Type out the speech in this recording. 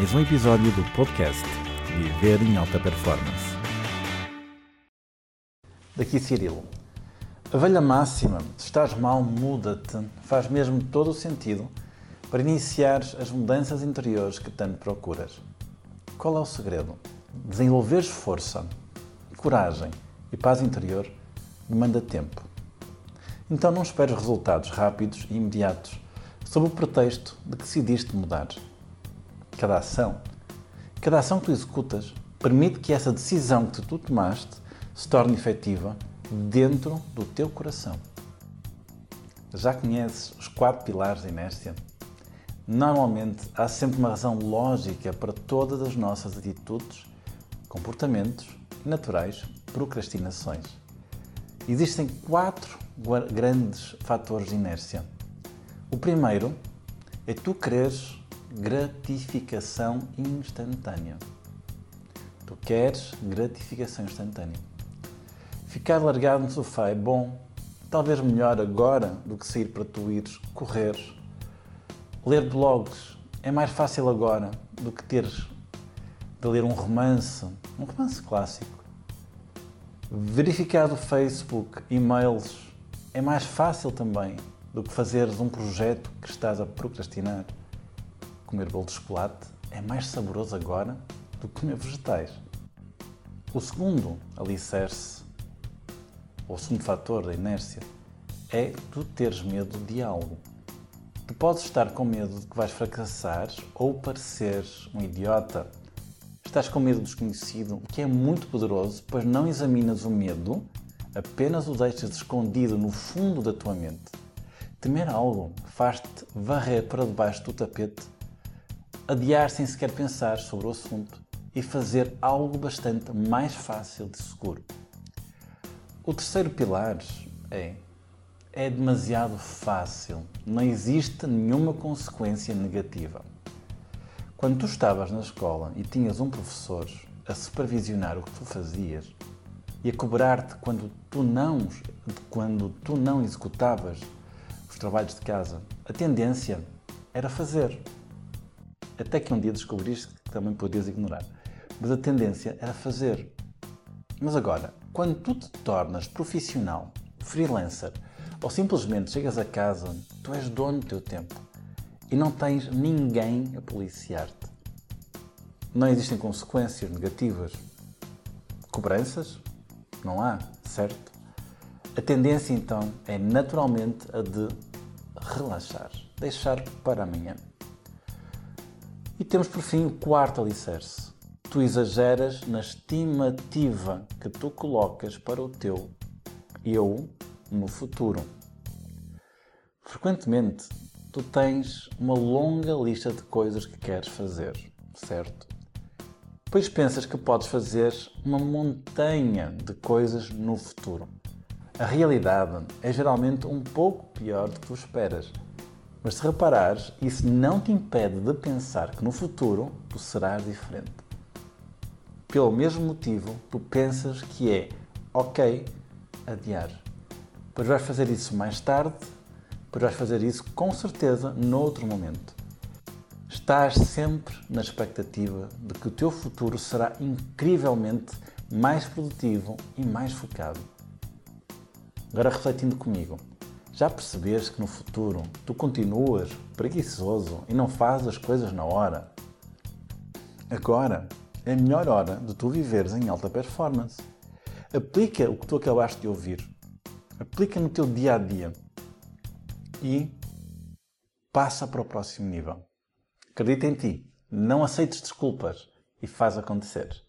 mais um episódio do podcast Viver em Alta Performance. Daqui Cirilo. A velha máxima, se estás mal, muda-te, faz mesmo todo o sentido para iniciar as mudanças interiores que tanto procuras. Qual é o segredo? Desenvolveres força, coragem e paz interior demanda tempo. Então não esperes resultados rápidos e imediatos sob o pretexto de que decidiste mudar. Cada ação, cada ação que tu executas, permite que essa decisão que tu tomaste se torne efetiva dentro do teu coração. Já conheces os quatro pilares da inércia? Normalmente há sempre uma razão lógica para todas as nossas atitudes, comportamentos e naturais procrastinações. Existem quatro grandes fatores de inércia o primeiro é tu quereres gratificação instantânea. Tu queres gratificação instantânea. Ficar largado no sofá é bom, talvez melhor agora do que sair para tu ires correr. Ler blogs é mais fácil agora do que teres de ler um romance, um romance clássico. Verificar do Facebook, e-mails, é mais fácil também do que fazeres um projeto que estás a procrastinar. Comer bolo de chocolate é mais saboroso agora do que comer vegetais. O segundo alicerce, ou segundo fator da inércia, é tu teres medo de algo. Tu podes estar com medo de que vais fracassar ou pareceres um idiota. Estás com medo do desconhecido, o que é muito poderoso, pois não examinas o medo, apenas o deixas escondido no fundo da tua mente. Temer algo faz-te varrer para debaixo do tapete, adiar sem sequer pensar sobre o assunto e fazer algo bastante mais fácil de seguro. O terceiro pilar é é demasiado fácil, não existe nenhuma consequência negativa. Quando tu estavas na escola e tinhas um professor a supervisionar o que tu fazias e a cobrar-te quando tu não quando tu não executavas trabalhos de casa, a tendência era fazer. Até que um dia descobriste que também podias ignorar. Mas a tendência era fazer. Mas agora, quando tu te tornas profissional, freelancer, ou simplesmente chegas a casa, tu és dono do teu tempo e não tens ninguém a policiar-te. Não existem consequências negativas. Cobranças? Não há, certo? A tendência então é naturalmente a de relaxar, deixar para amanhã. E temos por fim o quarto alicerce. Tu exageras na estimativa que tu colocas para o teu eu no futuro. Frequentemente, tu tens uma longa lista de coisas que queres fazer, certo? Pois pensas que podes fazer uma montanha de coisas no futuro. A realidade é geralmente um pouco pior do que tu esperas. Mas se reparares, isso não te impede de pensar que no futuro tu serás diferente. Pelo mesmo motivo, tu pensas que é ok adiar. Pois vais fazer isso mais tarde, pois vais fazer isso com certeza noutro momento. Estás sempre na expectativa de que o teu futuro será incrivelmente mais produtivo e mais focado. Agora refletindo comigo, já percebeste que no futuro tu continuas preguiçoso e não fazes as coisas na hora? Agora é a melhor hora de tu viveres em alta performance. Aplica o que tu acabaste de ouvir. Aplica no teu dia a dia e passa para o próximo nível. Acredita em ti, não aceites desculpas e faz acontecer.